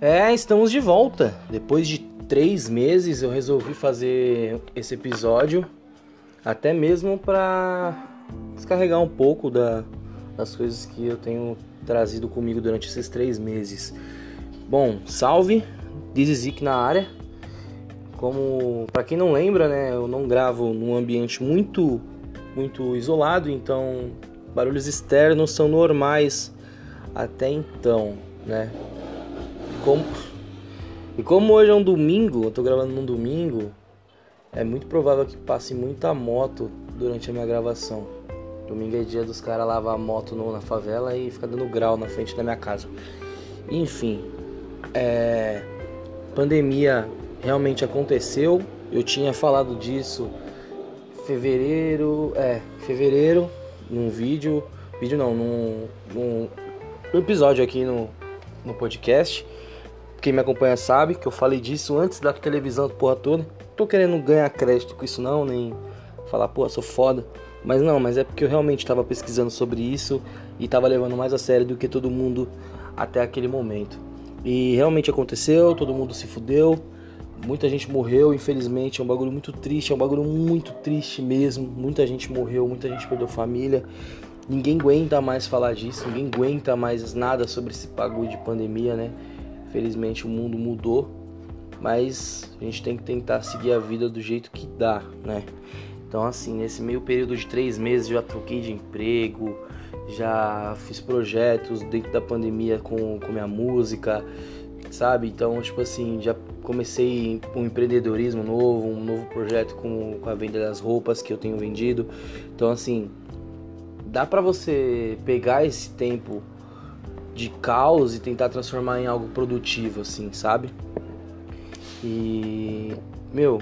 É, estamos de volta. Depois de três meses eu resolvi fazer esse episódio, até mesmo para descarregar um pouco da, das coisas que eu tenho trazido comigo durante esses três meses. Bom, salve, Dizizik na área. Como para quem não lembra, né, eu não gravo num ambiente muito muito isolado, então barulhos externos são normais até então, né? Como... E como hoje é um domingo, eu tô gravando num domingo, é muito provável que passe muita moto durante a minha gravação. Domingo é dia dos caras lavar a moto no, na favela e ficar dando grau na frente da minha casa. Enfim, é... pandemia realmente aconteceu. Eu tinha falado disso fevereiro, é, fevereiro, num vídeo, vídeo não, num, num episódio aqui no, no podcast. Quem me acompanha sabe que eu falei disso antes da televisão, porra toda. Tô querendo ganhar crédito com isso não, nem falar, pô, sou foda. Mas não, mas é porque eu realmente estava pesquisando sobre isso e estava levando mais a sério do que todo mundo até aquele momento. E realmente aconteceu, todo mundo se fudeu, muita gente morreu, infelizmente, é um bagulho muito triste, é um bagulho muito triste mesmo. Muita gente morreu, muita gente perdeu família. Ninguém aguenta mais falar disso, ninguém aguenta mais nada sobre esse bagulho de pandemia, né? Felizmente o mundo mudou, mas a gente tem que tentar seguir a vida do jeito que dá, né? Então, assim, nesse meio período de três meses já troquei de emprego, já fiz projetos dentro da pandemia com, com minha música, sabe? Então, tipo assim, já comecei um empreendedorismo novo, um novo projeto com, com a venda das roupas que eu tenho vendido. Então, assim, dá para você pegar esse tempo de caos e tentar transformar em algo produtivo, assim, sabe? E, meu,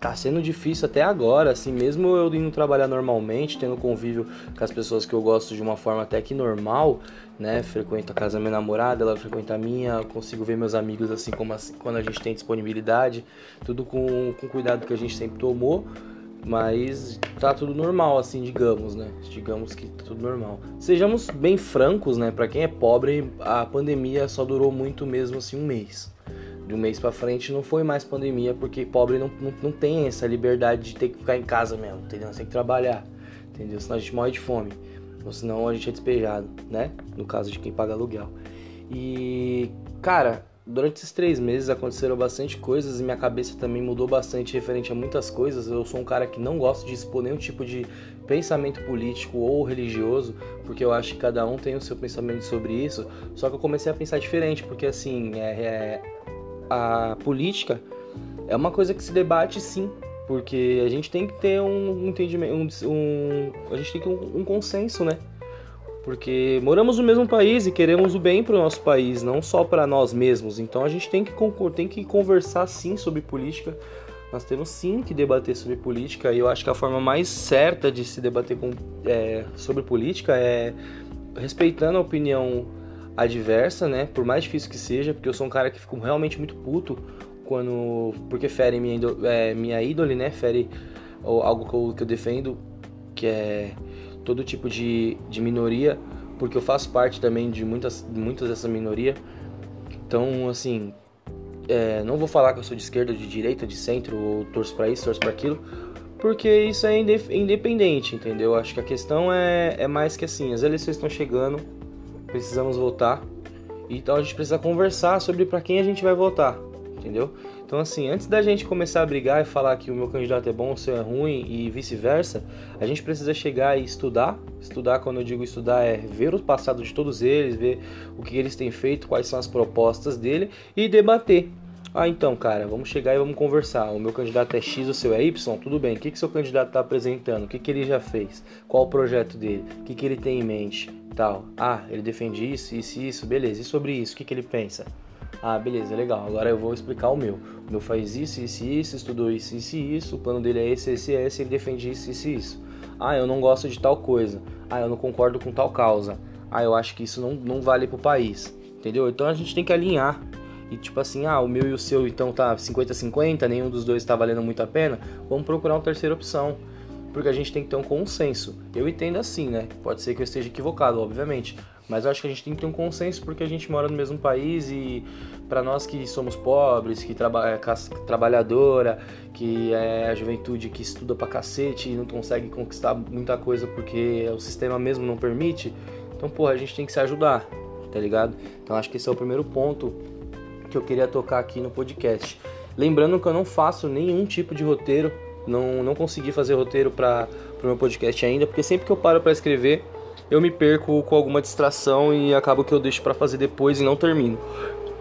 tá sendo difícil até agora, assim, mesmo eu indo trabalhar normalmente, tendo convívio com as pessoas que eu gosto de uma forma até que normal, né? Frequento a casa da minha namorada, ela frequenta a minha, consigo ver meus amigos assim como assim, quando a gente tem disponibilidade, tudo com, com cuidado que a gente sempre tomou, mas tá tudo normal, assim, digamos, né? Digamos que tá tudo normal. Sejamos bem francos, né? Para quem é pobre, a pandemia só durou muito mesmo assim um mês de um mês para frente não foi mais pandemia, porque pobre não, não, não, tem essa liberdade de ter que ficar em casa mesmo, entendeu? Você tem que trabalhar, entendeu? Senão a gente morre de fome, ou senão a gente é despejado, né? No caso de quem paga aluguel. E, cara, durante esses três meses aconteceram bastante coisas e minha cabeça também mudou bastante referente a muitas coisas. Eu sou um cara que não gosta de expor nenhum tipo de pensamento político ou religioso, porque eu acho que cada um tem o seu pensamento sobre isso. Só que eu comecei a pensar diferente, porque assim, é, é a política é uma coisa que se debate sim, porque a gente tem que ter um entendimento, um, um a gente tem que um, um, consenso, né? Porque moramos no mesmo país e queremos o bem para o nosso país, não só para nós mesmos. Então a gente tem que, tem que conversar sim sobre política. Nós temos sim que debater sobre política e eu acho que a forma mais certa de se debater com, é, sobre política é respeitando a opinião adversa, né? Por mais difícil que seja, porque eu sou um cara que fico realmente muito puto quando. Porque fere minha, é, minha ídole, né? Fere algo que eu, que eu defendo, que é todo tipo de, de minoria, porque eu faço parte também de muitas, muitas dessa minoria. Então, assim, é, não vou falar que eu sou de esquerda, de direita, de centro, ou torço para isso, torço para aquilo, porque isso é independente, entendeu? Acho que a questão é, é mais que assim, as eleições estão chegando, precisamos votar. Então a gente precisa conversar sobre para quem a gente vai votar, entendeu? Então assim, antes da gente começar a brigar e falar que o meu candidato é bom, o seu é ruim e vice-versa, a gente precisa chegar e estudar. Estudar, quando eu digo estudar, é ver o passado de todos eles, ver o que eles têm feito, quais são as propostas dele e debater. Ah, então, cara, vamos chegar e vamos conversar. O meu candidato é X, o seu é Y, tudo bem. O que, que seu candidato está apresentando? O que, que ele já fez? Qual o projeto dele? O que, que ele tem em mente? Tal. Ah, ele defende isso, isso isso, beleza. E sobre isso, o que, que ele pensa? Ah, beleza, legal. Agora eu vou explicar o meu. O meu faz isso, isso isso, estudou isso, isso isso. O plano dele é esse, esse, esse. Ele defende isso, isso isso. Ah, eu não gosto de tal coisa. Ah, eu não concordo com tal causa. Ah, eu acho que isso não, não vale pro país. Entendeu? Então a gente tem que alinhar e tipo assim, ah, o meu e o seu então tá 50-50, nenhum dos dois tá valendo muito a pena, vamos procurar uma terceira opção. Porque a gente tem que ter um consenso. Eu entendo assim, né? Pode ser que eu esteja equivocado, obviamente. Mas eu acho que a gente tem que ter um consenso porque a gente mora no mesmo país e para nós que somos pobres, que traba é trabalhadora, que é a juventude que estuda pra cacete e não consegue conquistar muita coisa porque o sistema mesmo não permite, então, porra, a gente tem que se ajudar, tá ligado? Então acho que esse é o primeiro ponto que eu queria tocar aqui no podcast. Lembrando que eu não faço nenhum tipo de roteiro, não, não consegui fazer roteiro para o meu podcast ainda, porque sempre que eu paro para escrever, eu me perco com alguma distração e acabo que eu deixo para fazer depois e não termino.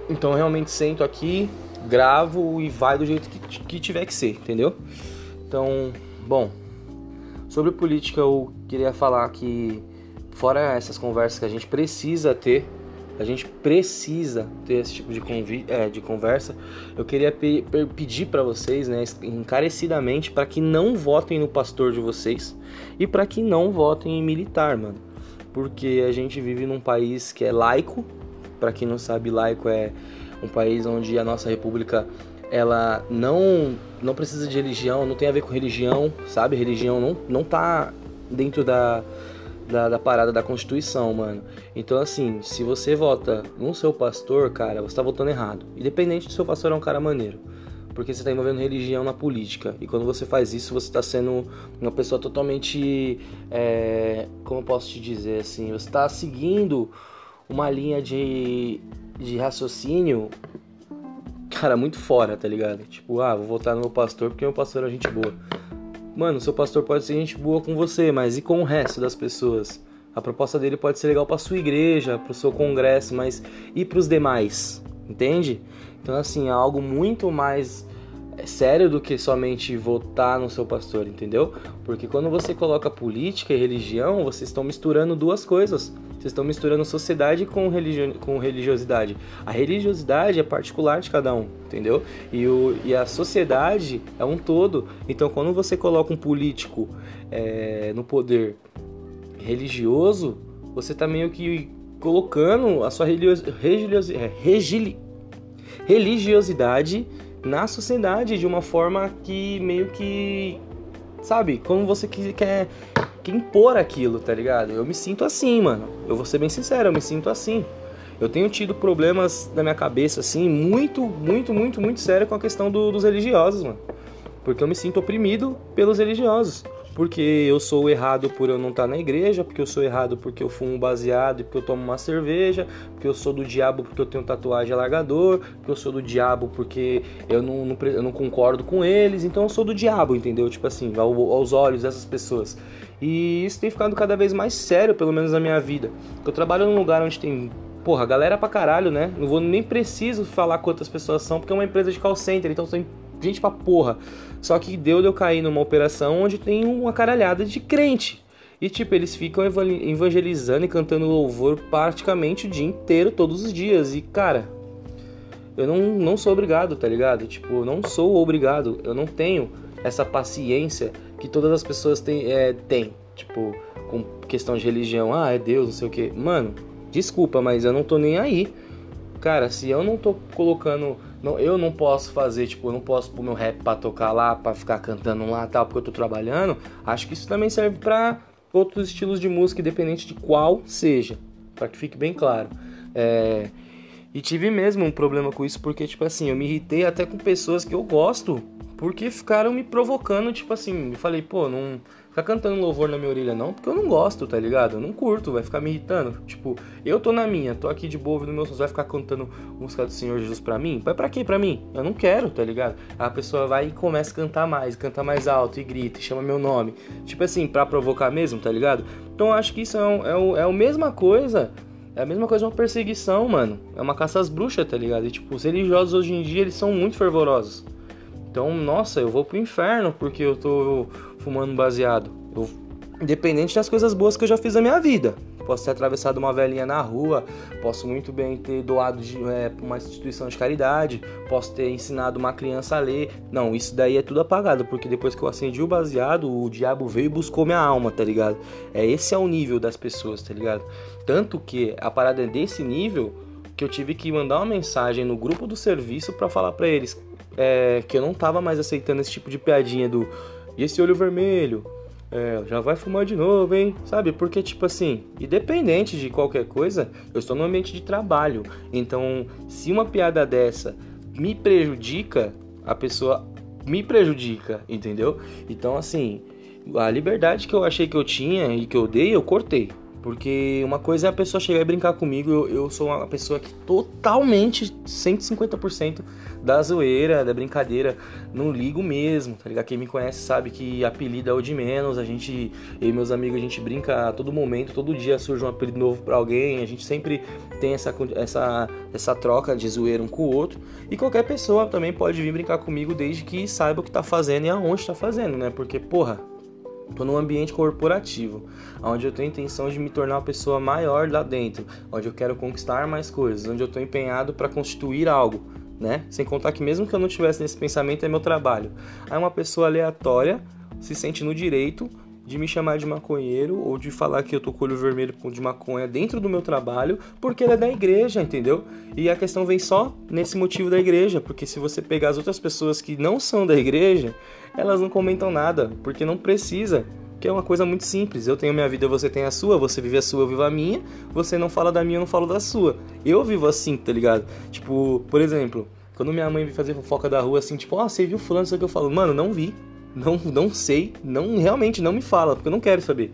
Então realmente sento aqui, gravo e vai do jeito que, que tiver que ser, entendeu? Então, bom, sobre política eu queria falar que fora essas conversas que a gente precisa ter a gente precisa ter esse tipo de, é, de conversa. Eu queria pe pedir para vocês, né, encarecidamente, para que não votem no pastor de vocês e para que não votem em militar, mano. Porque a gente vive num país que é laico. Para quem não sabe, laico é um país onde a nossa república ela não não precisa de religião, não tem a ver com religião, sabe? Religião não não tá dentro da da, da, parada da Constituição, mano. Então, assim, se você vota no seu pastor, cara, você tá votando errado. Independente do seu pastor é um cara maneiro. Porque você tá envolvendo religião na política. E quando você faz isso, você tá sendo uma pessoa totalmente. É, como eu posso te dizer assim? Você tá seguindo uma linha de, de raciocínio, cara, muito fora, tá ligado? Tipo, ah, vou votar no meu pastor porque meu pastor é gente boa. Mano, seu pastor pode ser gente boa com você, mas e com o resto das pessoas? A proposta dele pode ser legal para sua igreja, para o seu congresso, mas e para os demais? Entende? Então assim, é algo muito mais sério do que somente votar no seu pastor, entendeu? Porque quando você coloca política e religião, vocês estão misturando duas coisas. Vocês estão misturando sociedade com, religi com religiosidade. A religiosidade é particular de cada um, entendeu? E, o, e a sociedade é um todo. Então, quando você coloca um político é, no poder religioso, você está meio que colocando a sua é, religiosidade na sociedade de uma forma que meio que sabe, como você quer que impor aquilo, tá ligado? Eu me sinto assim, mano. Eu vou ser bem sincero, eu me sinto assim. Eu tenho tido problemas na minha cabeça, assim, muito, muito, muito, muito sério com a questão do, dos religiosos, mano. Porque eu me sinto oprimido pelos religiosos porque eu sou errado por eu não estar tá na igreja, porque eu sou errado porque eu fumo baseado e porque eu tomo uma cerveja, porque eu sou do diabo porque eu tenho tatuagem alargador, porque eu sou do diabo porque eu não, não, eu não concordo com eles, então eu sou do diabo, entendeu? Tipo assim, aos olhos dessas pessoas. E isso tem ficado cada vez mais sério, pelo menos na minha vida. Eu trabalho num lugar onde tem porra, galera pra caralho, né? Não vou nem preciso falar quantas pessoas são, porque é uma empresa de call center, então tem gente pra porra. Só que deu de eu cair numa operação onde tem uma caralhada de crente. E tipo, eles ficam evangelizando e cantando louvor praticamente o dia inteiro, todos os dias. E cara, eu não, não sou obrigado, tá ligado? Tipo, eu não sou obrigado. Eu não tenho essa paciência que todas as pessoas têm. É, têm. Tipo, com questão de religião, ah, é Deus, não sei o que. Mano, desculpa, mas eu não tô nem aí. Cara, se eu não tô colocando não, eu não posso fazer, tipo, eu não posso pôr meu rap pra tocar lá, pra ficar cantando lá tal, porque eu tô trabalhando. Acho que isso também serve para outros estilos de música, independente de qual seja, para que fique bem claro. É... E tive mesmo um problema com isso, porque, tipo assim, eu me irritei até com pessoas que eu gosto, porque ficaram me provocando, tipo assim, eu falei, pô, não ficar cantando louvor na minha orelha, não, porque eu não gosto, tá ligado? Eu não curto, vai ficar me irritando. Tipo, eu tô na minha, tô aqui de boa no meu sonho, vai ficar cantando música do Senhor Jesus pra mim? Vai pra quê pra mim? Eu não quero, tá ligado? A pessoa vai e começa a cantar mais, canta mais alto e grita e chama meu nome. Tipo assim, pra provocar mesmo, tá ligado? Então eu acho que isso é, um, é, um, é a mesma coisa. É a mesma coisa uma perseguição, mano. É uma caça às bruxas, tá ligado? E tipo, os religiosos hoje em dia, eles são muito fervorosos. Então, nossa, eu vou pro inferno porque eu tô fumando baseado. Eu, independente das coisas boas que eu já fiz na minha vida. Posso ter atravessado uma velhinha na rua, posso muito bem ter doado de, é, uma instituição de caridade, posso ter ensinado uma criança a ler. Não, isso daí é tudo apagado, porque depois que eu acendi o baseado, o diabo veio e buscou minha alma, tá ligado? É esse é o nível das pessoas, tá ligado? Tanto que a parada é desse nível que eu tive que mandar uma mensagem no grupo do serviço para falar para eles, é, que eu não tava mais aceitando esse tipo de piadinha do e esse olho vermelho, é, já vai fumar de novo, hein? Sabe? Porque, tipo assim, independente de qualquer coisa, eu estou no ambiente de trabalho. Então, se uma piada dessa me prejudica, a pessoa me prejudica, entendeu? Então, assim, a liberdade que eu achei que eu tinha e que eu dei, eu cortei. Porque uma coisa é a pessoa chegar e brincar comigo, eu, eu sou uma pessoa que totalmente, 150% da zoeira, da brincadeira, não ligo mesmo, tá ligado? Quem me conhece sabe que apelido é o de menos, a gente, eu e meus amigos, a gente brinca a todo momento, todo dia surge um apelido novo para alguém, a gente sempre tem essa, essa, essa troca de zoeira um com o outro, e qualquer pessoa também pode vir brincar comigo desde que saiba o que tá fazendo e aonde tá fazendo, né? Porque, porra, Estou num ambiente corporativo, onde eu tenho a intenção de me tornar uma pessoa maior lá dentro, onde eu quero conquistar mais coisas, onde eu estou empenhado para constituir algo, né? Sem contar que mesmo que eu não tivesse nesse pensamento é meu trabalho. Aí uma pessoa aleatória se sente no direito de me chamar de maconheiro ou de falar que eu tô com olho vermelho de maconha dentro do meu trabalho, porque ele é da igreja, entendeu? E a questão vem só nesse motivo da igreja, porque se você pegar as outras pessoas que não são da igreja, elas não comentam nada, porque não precisa. Que é uma coisa muito simples. Eu tenho minha vida, você tem a sua, você vive a sua, eu vivo a minha. Você não fala da minha, eu não falo da sua. Eu vivo assim, tá ligado? Tipo, por exemplo, quando minha mãe vem fazer fofoca da rua assim, tipo, ah, você viu fulano, isso que eu falo, mano, não vi. Não, não sei, não realmente não me fala, porque eu não quero saber.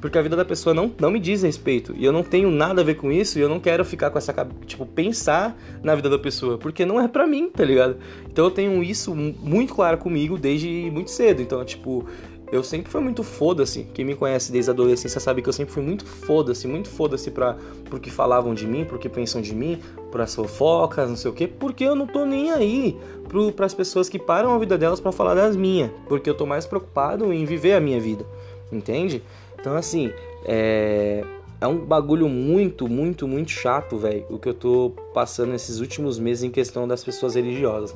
Porque a vida da pessoa não, não me diz respeito. E eu não tenho nada a ver com isso e eu não quero ficar com essa. Tipo, pensar na vida da pessoa. Porque não é pra mim, tá ligado? Então eu tenho isso muito claro comigo desde muito cedo. Então, tipo, eu sempre fui muito foda-se. Quem me conhece desde a adolescência sabe que eu sempre fui muito foda-se, muito foda-se pra, pro que falavam de mim, pro que pensam de mim, pras fofocas, não sei o quê, porque eu não tô nem aí pro, pras pessoas que param a vida delas para falar das minhas, porque eu tô mais preocupado em viver a minha vida, entende? Então, assim, é, é um bagulho muito, muito, muito chato, velho, o que eu tô passando nesses últimos meses em questão das pessoas religiosas.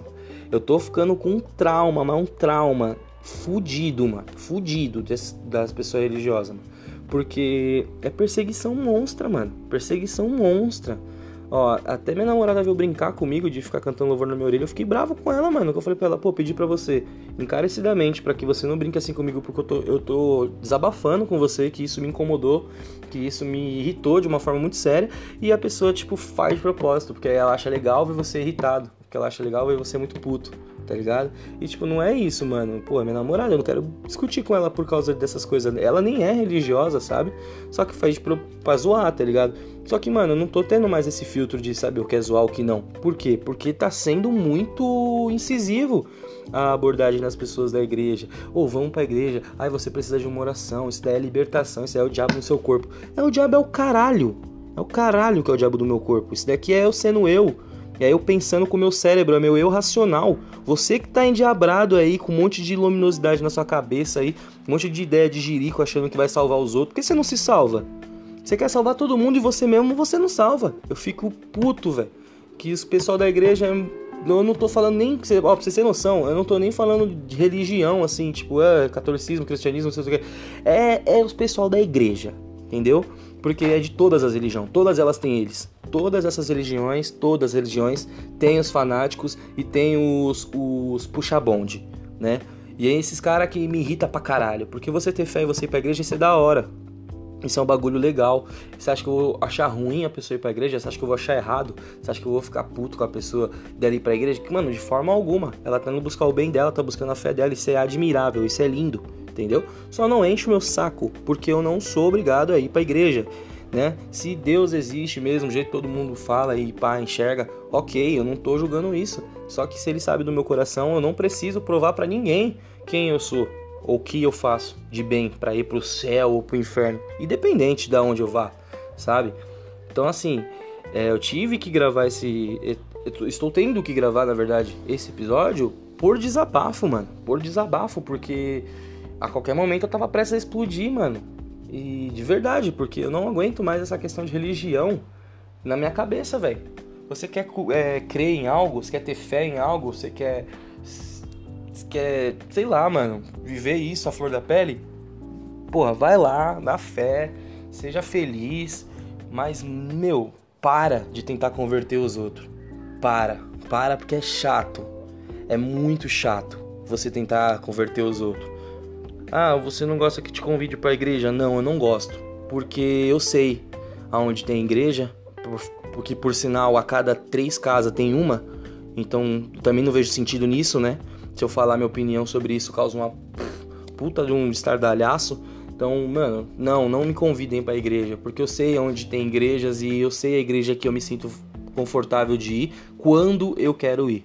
Eu tô ficando com um trauma, mas um trauma fudido, mano. Fudido das pessoas religiosas, mano. Porque é perseguição monstra, mano. Perseguição monstra. Ó, até minha namorada veio brincar comigo de ficar cantando louvor na minha orelha. Eu fiquei bravo com ela, mano. Que eu falei pra ela, pô, pedi pra você encarecidamente para que você não brinque assim comigo, porque eu tô, eu tô desabafando com você, que isso me incomodou, que isso me irritou de uma forma muito séria. E a pessoa, tipo, faz de propósito, porque ela acha legal ver você irritado. Porque ela acha legal ver você muito puto tá ligado? E tipo, não é isso, mano. Pô, é minha namorada, eu não quero discutir com ela por causa dessas coisas. Ela nem é religiosa, sabe? Só que faz pro, pra zoar, tá ligado? Só que, mano, eu não tô tendo mais esse filtro de saber o que é zoar o que não. Por quê? Porque tá sendo muito incisivo a abordagem das pessoas da igreja. Ou oh, vamos pra igreja, ai você precisa de uma oração, isso daí é libertação, isso daí é o diabo no seu corpo. É o diabo é o caralho. É o caralho que é o diabo do meu corpo. Isso daqui é eu sendo eu. E aí eu pensando com o meu cérebro, é meu eu racional. Você que tá endiabrado aí com um monte de luminosidade na sua cabeça aí, um monte de ideia de jirico achando que vai salvar os outros, por que você não se salva? Você quer salvar todo mundo e você mesmo você não salva. Eu fico puto, velho. Que o pessoal da igreja eu não tô falando nem. Ó, pra você ter noção, eu não tô nem falando de religião, assim, tipo, é, catolicismo, cristianismo, não sei o que. É, é o pessoal da igreja, entendeu? Porque é de todas as religiões, todas elas têm eles todas essas religiões, todas as religiões, têm os fanáticos e tem os, os puxa-bonde, né? E é esses caras que me irrita pra caralho, porque você ter fé e você ir pra igreja, isso é da hora. Isso é um bagulho legal. Você acha que eu vou achar ruim a pessoa ir pra igreja? Você acha que eu vou achar errado? Você acha que eu vou ficar puto com a pessoa dela ir pra igreja? Que, mano, de forma alguma. Ela tá indo buscar o bem dela, tá buscando a fé dela. Isso é admirável, isso é lindo, entendeu? Só não enche o meu saco, porque eu não sou obrigado a ir pra igreja né? Se Deus existe mesmo, do jeito que todo mundo fala e pá, enxerga, ok, eu não tô julgando isso. Só que se ele sabe do meu coração, eu não preciso provar para ninguém quem eu sou ou o que eu faço de bem para ir pro céu ou pro inferno, independente de onde eu vá, sabe? Então assim, é, eu tive que gravar esse, estou tendo que gravar na verdade esse episódio por desabafo, mano, por desabafo, porque a qualquer momento eu tava prestes a explodir, mano. E de verdade, porque eu não aguento mais essa questão de religião na minha cabeça, velho. Você quer é, crer em algo, você quer ter fé em algo, você quer. Quer, sei lá, mano, viver isso à flor da pele? Porra, vai lá, dá fé, seja feliz, mas, meu, para de tentar converter os outros. Para, para porque é chato. É muito chato você tentar converter os outros Ah, você não gosta que te convide para a igreja? Não, eu não gosto, porque eu sei aonde tem igreja, porque por sinal a cada três casas tem uma, então também não vejo sentido nisso, né? Se eu falar minha opinião sobre isso, causa uma puta de um estardalhaço. Então, mano, não, não me convidem para igreja, porque eu sei onde tem igrejas e eu sei a igreja que eu me sinto confortável de ir quando eu quero ir.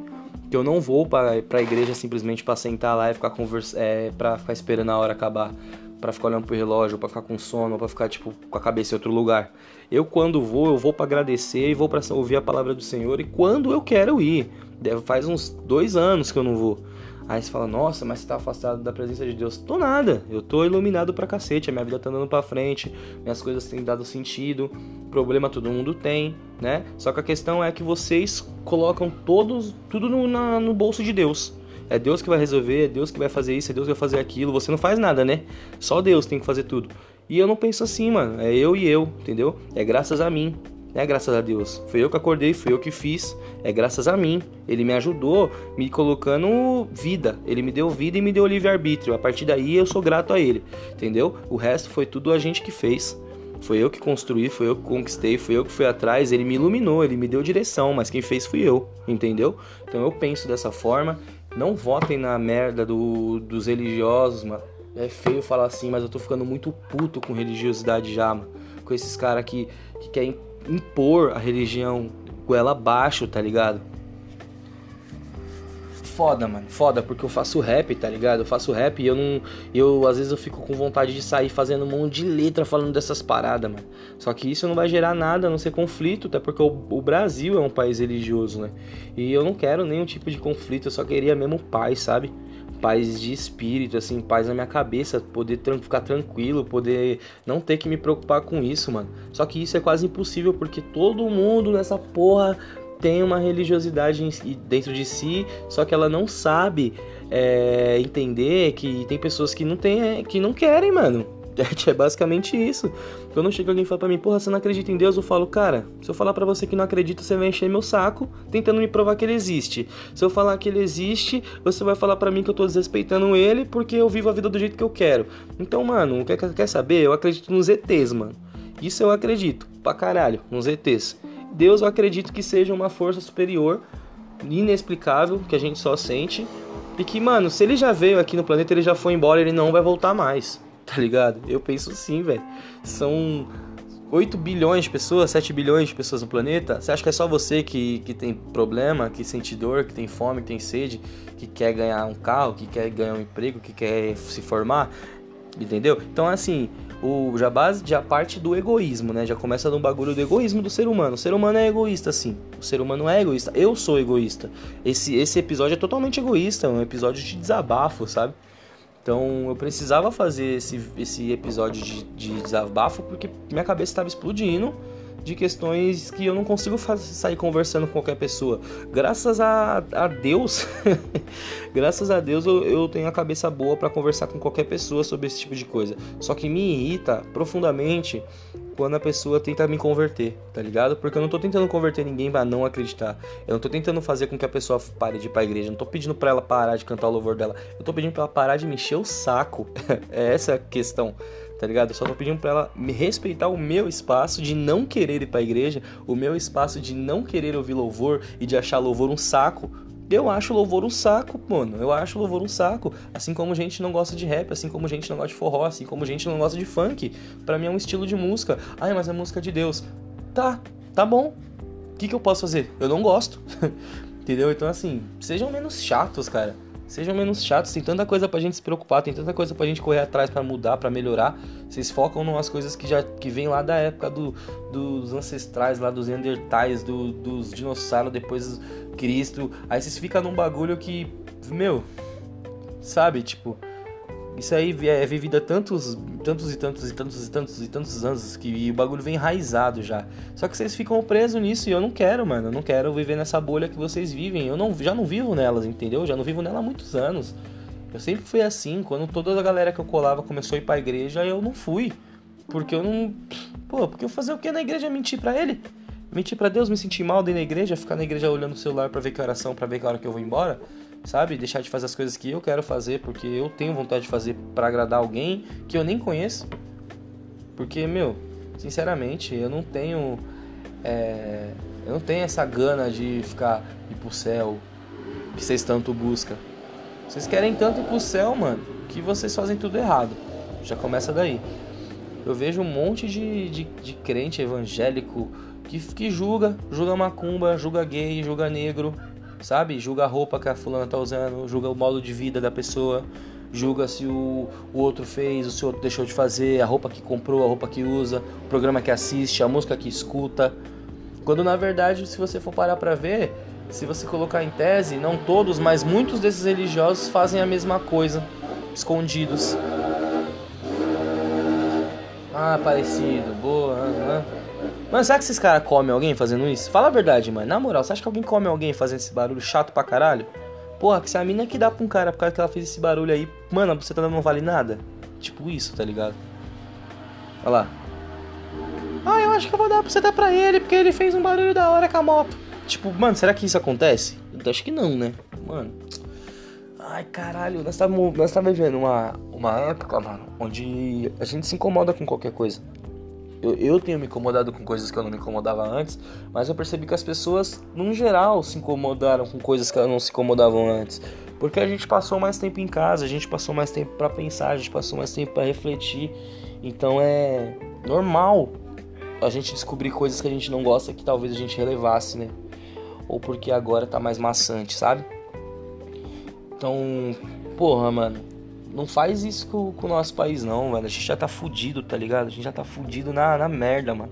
Que eu não vou para a igreja simplesmente para sentar lá e ficar conversa, é, para ficar esperando a hora acabar, para ficar olhando pro relógio, para ficar com sono, para ficar tipo com a cabeça em outro lugar. Eu quando vou, eu vou para agradecer e vou para ouvir a palavra do Senhor e quando eu quero ir. Deve faz uns dois anos que eu não vou. Aí você fala, nossa, mas você tá afastado da presença de Deus. Tô nada, eu tô iluminado pra cacete, a minha vida tá andando pra frente, minhas coisas têm dado sentido, problema todo mundo tem, né? Só que a questão é que vocês colocam todos, tudo no, na, no bolso de Deus. É Deus que vai resolver, é Deus que vai fazer isso, é Deus que vai fazer aquilo. Você não faz nada, né? Só Deus tem que fazer tudo. E eu não penso assim, mano. É eu e eu, entendeu? É graças a mim é graças a Deus. Foi eu que acordei, foi eu que fiz, é graças a mim. Ele me ajudou me colocando vida. Ele me deu vida e me deu livre-arbítrio. A partir daí eu sou grato a ele, entendeu? O resto foi tudo a gente que fez. Foi eu que construí, foi eu que conquistei, foi eu que fui atrás, ele me iluminou, ele me deu direção, mas quem fez fui eu, entendeu? Então eu penso dessa forma. Não votem na merda do, dos religiosos, mano. É feio falar assim, mas eu tô ficando muito puto com religiosidade já, mano. Com esses caras que, que querem impor a religião goela abaixo, tá ligado? Foda, mano, foda, porque eu faço rap, tá ligado? Eu faço rap e eu não. Eu às vezes eu fico com vontade de sair fazendo um monte de letra falando dessas paradas, mano. Só que isso não vai gerar nada, a não ser conflito, até porque o, o Brasil é um país religioso, né? E eu não quero nenhum tipo de conflito, eu só queria mesmo paz, sabe? Paz de espírito, assim, paz na minha cabeça, poder tran ficar tranquilo, poder não ter que me preocupar com isso, mano. Só que isso é quase impossível porque todo mundo nessa porra tem uma religiosidade dentro de si, só que ela não sabe é, entender que tem pessoas que não tem, que não querem, mano. É basicamente isso. Quando chega alguém e fala pra mim, porra, você não acredita em Deus? Eu falo, cara, se eu falar para você que não acredita, você vai encher meu saco tentando me provar que ele existe. Se eu falar que ele existe, você vai falar para mim que eu tô desrespeitando ele porque eu vivo a vida do jeito que eu quero. Então, mano, quer, quer saber? Eu acredito nos ETs, mano. Isso eu acredito, pra caralho, nos ETs. Deus eu acredito que seja uma força superior, inexplicável, que a gente só sente. E que, mano, se ele já veio aqui no planeta, ele já foi embora, ele não vai voltar mais tá ligado? Eu penso sim, velho. São 8 bilhões de pessoas, 7 bilhões de pessoas no planeta. Você acha que é só você que, que tem problema, que sente dor, que tem fome, que tem sede, que quer ganhar um carro, que quer ganhar um emprego, que quer se formar? Entendeu? Então, assim, o já base já parte do egoísmo, né? Já começa num bagulho do egoísmo do ser humano. O ser humano é egoísta, sim. O ser humano é egoísta. Eu sou egoísta. Esse, esse episódio é totalmente egoísta, é um episódio de desabafo, sabe? Então eu precisava fazer esse, esse episódio de, de desabafo porque minha cabeça estava explodindo de questões que eu não consigo sair conversando com qualquer pessoa. Graças a, a Deus, graças a Deus eu, eu, tenho a cabeça boa para conversar com qualquer pessoa sobre esse tipo de coisa. Só que me irrita profundamente quando a pessoa tenta me converter, tá ligado? Porque eu não tô tentando converter ninguém para não acreditar. Eu não tô tentando fazer com que a pessoa pare de ir pra igreja. Eu não tô pedindo para ela parar de cantar o louvor dela. Eu tô pedindo para ela parar de me encher o saco. é essa a questão tá ligado? Eu só tô pedindo pra ela me respeitar o meu espaço de não querer ir pra igreja, o meu espaço de não querer ouvir louvor e de achar louvor um saco. Eu acho louvor um saco, mano. Eu acho louvor um saco. Assim como gente não gosta de rap, assim como gente não gosta de forró, assim como gente não gosta de funk. Para mim é um estilo de música. Ai, mas é música de Deus. Tá, tá bom. O que, que eu posso fazer? Eu não gosto. Entendeu? Então, assim, sejam menos chatos, cara. Sejam menos chatos, tem tanta coisa pra gente se preocupar, tem tanta coisa pra gente correr atrás para mudar, para melhorar. Vocês focam umas coisas que já que vem lá da época do, dos ancestrais, lá dos Neandertais, do, dos dinossauros, depois Cristo. Aí vocês ficam num bagulho que, meu, sabe, tipo, isso aí é vivido há tantos, tantos e tantos e tantos e tantos e tantos anos que o bagulho vem enraizado já. Só que vocês ficam presos nisso e eu não quero, mano. Eu não quero viver nessa bolha que vocês vivem. Eu não, já não vivo nelas, entendeu? Eu já não vivo nela há muitos anos. Eu sempre fui assim. Quando toda a galera que eu colava começou a ir pra igreja, eu não fui. Porque eu não. Pô, porque eu fazer o que na igreja? Mentir para ele? Mentir para Deus, me sentir mal dentro da igreja, ficar na igreja olhando o celular para ver que oração, para ver que hora que eu vou embora? Sabe? Deixar de fazer as coisas que eu quero fazer porque eu tenho vontade de fazer para agradar alguém que eu nem conheço. Porque, meu, sinceramente, eu não tenho. É, eu não tenho essa gana de ficar ir pro céu que vocês tanto buscam. Vocês querem tanto ir pro céu, mano, que vocês fazem tudo errado. Já começa daí. Eu vejo um monte de, de, de crente evangélico que, que julga, julga macumba, julga gay, julga negro, sabe? Julga a roupa que a fulana tá usando, julga o modo de vida da pessoa, julga se o, o outro fez, se o outro deixou de fazer, a roupa que comprou, a roupa que usa, o programa que assiste, a música que escuta. Quando na verdade, se você for parar pra ver, se você colocar em tese, não todos, mas muitos desses religiosos fazem a mesma coisa, escondidos. Ah, parecido, boa. Ah, ah. Mano, será que esses caras comem alguém fazendo isso? Fala a verdade, mano. Na moral, você acha que alguém come alguém fazendo esse barulho chato pra caralho? Porra, que se a mina que dá pra um cara por causa que ela fez esse barulho aí, mano, você dando não vale nada. Tipo isso, tá ligado? Olha lá. Ah, eu acho que eu vou dar pra você dar pra ele, porque ele fez um barulho da hora com a moto. Tipo, mano, será que isso acontece? Eu acho que não, né? Mano. Ai, caralho, nós estamos nós vivendo uma, uma época, mano, onde a gente se incomoda com qualquer coisa. Eu, eu tenho me incomodado com coisas que eu não me incomodava antes, mas eu percebi que as pessoas, num geral, se incomodaram com coisas que elas não se incomodavam antes. Porque a gente passou mais tempo em casa, a gente passou mais tempo para pensar, a gente passou mais tempo para refletir. Então é normal a gente descobrir coisas que a gente não gosta que talvez a gente relevasse, né? Ou porque agora tá mais maçante, sabe? Então, porra, mano, não faz isso com, com, o nosso país, não, velho. A gente já tá fudido, tá ligado? A gente já tá fudido na, na merda, mano.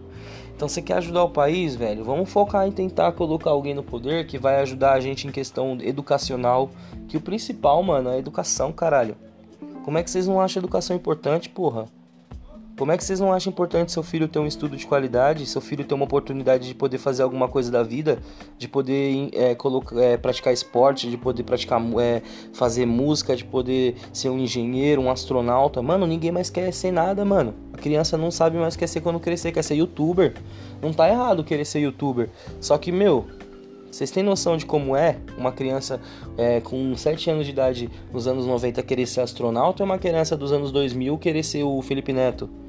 Então, você quer ajudar o país, velho? Vamos focar em tentar colocar alguém no poder que vai ajudar a gente em questão educacional. Que o principal, mano, é a educação, caralho. Como é que vocês não acham a educação importante, porra? Como é que vocês não acham importante seu filho ter um estudo de qualidade, seu filho ter uma oportunidade de poder fazer alguma coisa da vida, de poder é, colocar, é, praticar esporte, de poder praticar é, fazer música, de poder ser um engenheiro, um astronauta? Mano, ninguém mais quer ser nada, mano. A criança não sabe mais o que quer ser quando crescer, quer ser youtuber. Não tá errado querer ser youtuber. Só que, meu, vocês têm noção de como é uma criança é, com 7 anos de idade nos anos 90 querer ser astronauta ou uma criança dos anos 2000 querer ser o Felipe Neto?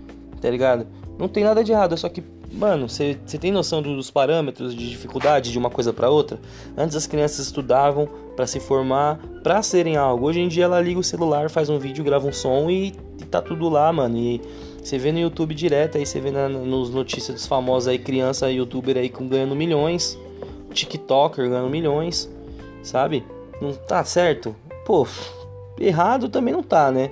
Tá ligado? Não tem nada de errado, é só que, mano, você tem noção dos parâmetros de dificuldade de uma coisa para outra? Antes as crianças estudavam para se formar, para serem algo. Hoje em dia ela liga o celular, faz um vídeo, grava um som e, e tá tudo lá, mano. E você vê no YouTube direto aí, você vê na, nos notícias dos famosos aí, criança youtuber aí com ganhando milhões, TikToker ganhando milhões, sabe? Não tá certo? Pô, errado também não tá, né?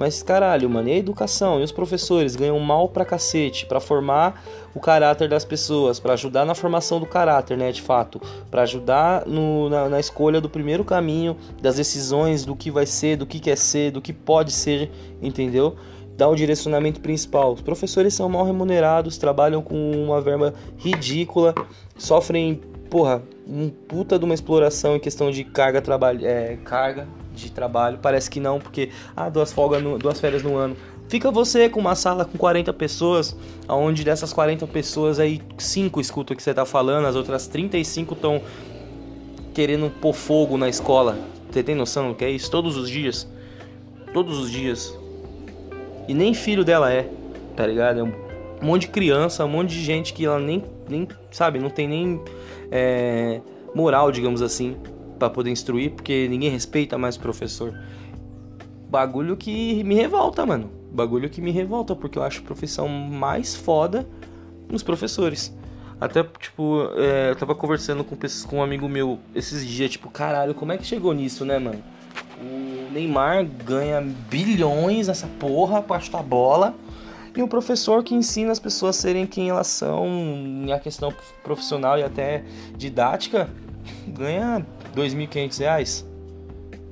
Mas caralho, mano, e a educação? E os professores ganham mal pra cacete para formar o caráter das pessoas, para ajudar na formação do caráter, né, de fato, para ajudar no, na, na, escolha do primeiro caminho, das decisões do que vai ser, do que quer ser, do que pode ser, entendeu? Dar o direcionamento principal. Os professores são mal remunerados, trabalham com uma verba ridícula, sofrem, porra, um puta de uma exploração em questão de carga trabalho, é, carga de trabalho. Parece que não, porque ah, duas folgas, no, duas férias no ano. Fica você com uma sala com 40 pessoas, onde dessas 40 pessoas aí 5 escutam o que você tá falando, as outras 35 estão querendo pôr fogo na escola. Você tem noção do que é isso? Todos os dias. Todos os dias. E nem filho dela é, tá ligado? É um monte de criança, um monte de gente que ela nem, nem sabe, não tem nem é, moral, digamos assim para poder instruir, porque ninguém respeita mais o professor. Bagulho que me revolta, mano. Bagulho que me revolta, porque eu acho a profissão mais foda nos professores. Até, tipo, é, eu tava conversando com, com um amigo meu esses dias, tipo, caralho, como é que chegou nisso, né, mano? O Neymar ganha bilhões nessa porra pra chutar bola. E o professor que ensina as pessoas a serem quem elas são, em a questão profissional e até didática, ganha 2.500 reais.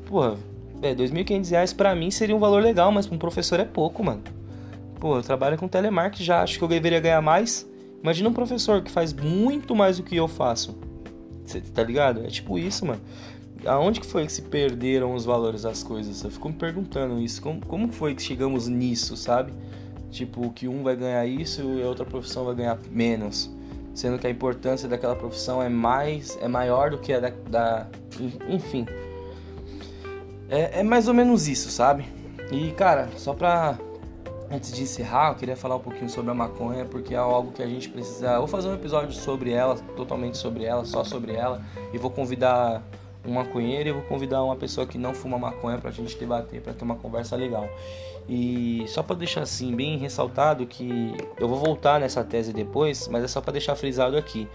Porra, é, 2.500 reais pra mim seria um valor legal, mas pra um professor é pouco, mano. Pô, eu trabalho com telemarketing já, acho que eu deveria ganhar mais. Imagina um professor que faz muito mais do que eu faço. Cê, tá ligado? É tipo isso, mano. Aonde que foi que se perderam os valores das coisas? Eu fico me perguntando isso. Como, como foi que chegamos nisso, sabe? Tipo, que um vai ganhar isso e a outra profissão vai ganhar menos sendo que a importância daquela profissão é mais é maior do que a da, da enfim É, é mais ou menos isso, sabe? E cara, só pra Antes de encerrar, eu queria falar um pouquinho sobre a maconha, porque é algo que a gente precisa. Vou fazer um episódio sobre ela, totalmente sobre ela, só sobre ela, e vou convidar um maconheiro e vou convidar uma pessoa que não fuma maconha pra gente debater, pra ter uma conversa legal. E só para deixar assim bem ressaltado que eu vou voltar nessa tese depois, mas é só para deixar frisado aqui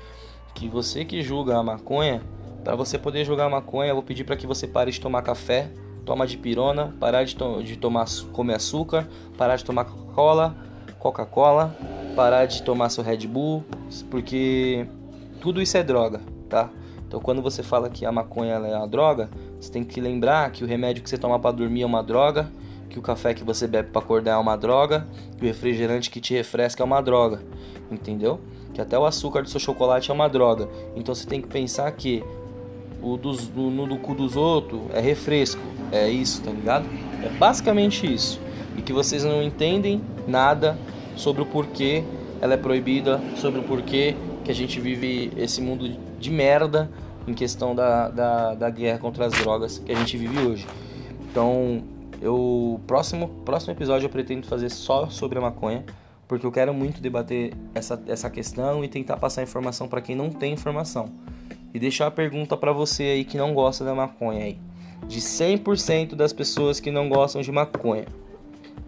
que você que julga a maconha, para você poder julgar a maconha, eu vou pedir para que você pare de tomar café, toma de pirona, parar de, to de tomar comer açúcar, parar de tomar Coca-Cola, Coca-Cola, parar de tomar seu Red Bull, porque tudo isso é droga, tá? Então quando você fala que a maconha é uma droga, você tem que lembrar que o remédio que você toma para dormir é uma droga, que o café que você bebe para acordar é uma droga, que o refrigerante que te refresca é uma droga, entendeu? Que até o açúcar do seu chocolate é uma droga. Então você tem que pensar que o dos, do, no do cu dos outros é refresco. É isso, tá ligado? É basicamente isso. E que vocês não entendem nada sobre o porquê ela é proibida, sobre o porquê que a gente vive esse mundo de merda em questão da, da, da guerra contra as drogas que a gente vive hoje. Então, eu próximo próximo episódio eu pretendo fazer só sobre a maconha, porque eu quero muito debater essa, essa questão e tentar passar informação para quem não tem informação. E deixar a pergunta para você aí que não gosta da maconha aí. De 100% das pessoas que não gostam de maconha,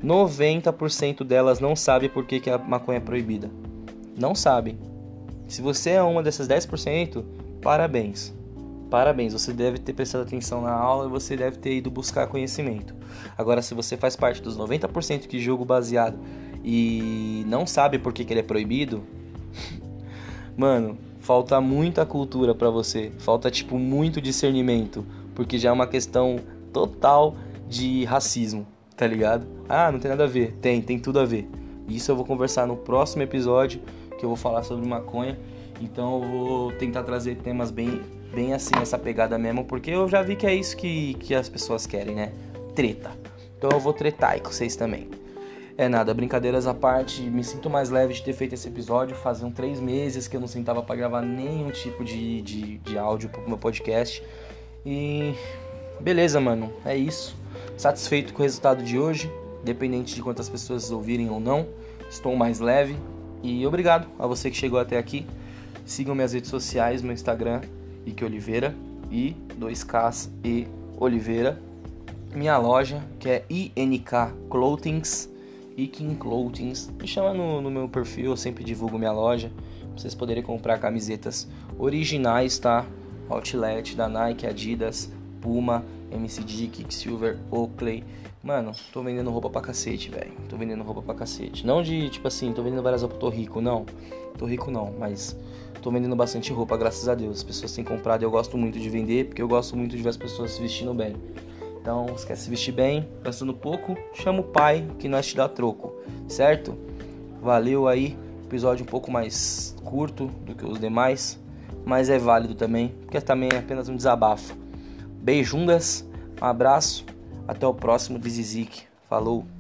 90% delas não sabe por que, que a maconha é proibida. Não sabem. Se você é uma dessas 10%, parabéns. Parabéns, você deve ter prestado atenção na aula e você deve ter ido buscar conhecimento. Agora, se você faz parte dos 90% que jogo baseado e não sabe por que, que ele é proibido, mano, falta muita cultura para você, falta tipo muito discernimento, porque já é uma questão total de racismo, tá ligado? Ah, não tem nada a ver. Tem, tem tudo a ver. Isso eu vou conversar no próximo episódio, que eu vou falar sobre maconha. Então eu vou tentar trazer temas bem, bem assim, essa pegada mesmo, porque eu já vi que é isso que, que as pessoas querem, né? Treta. Então eu vou tretar aí com vocês também. É nada, brincadeiras à parte, me sinto mais leve de ter feito esse episódio. Faziam três meses que eu não sentava para gravar nenhum tipo de, de, de áudio pro meu podcast. E beleza, mano, é isso. Satisfeito com o resultado de hoje, independente de quantas pessoas ouvirem ou não. Estou mais leve. E obrigado a você que chegou até aqui. Sigam minhas redes sociais, meu Instagram, Ike Oliveira e 2Ks e Oliveira. Minha loja, que é INK Clothings Ikin Clothings. Me chama no, no, meu perfil, eu sempre divulgo minha loja. Pra vocês poderem comprar camisetas originais, tá? Outlet da Nike, Adidas, Puma, MCD, Kicksilver, Oakley. Mano, tô vendendo roupa pra cacete, velho. Tô vendendo roupa pra cacete. Não de, tipo assim, tô vendendo várias roupas, tô rico, não. Tô rico não, mas tô vendendo bastante roupa, graças a Deus. As pessoas têm comprado e eu gosto muito de vender, porque eu gosto muito de ver as pessoas se vestindo bem. Então, quer se vestir bem, gastando pouco, chama o pai que nós te dá troco, certo? Valeu aí, episódio um pouco mais curto do que os demais, mas é válido também, porque também é apenas um desabafo. Beijundas, um abraço, até o próximo Zizik. Falou!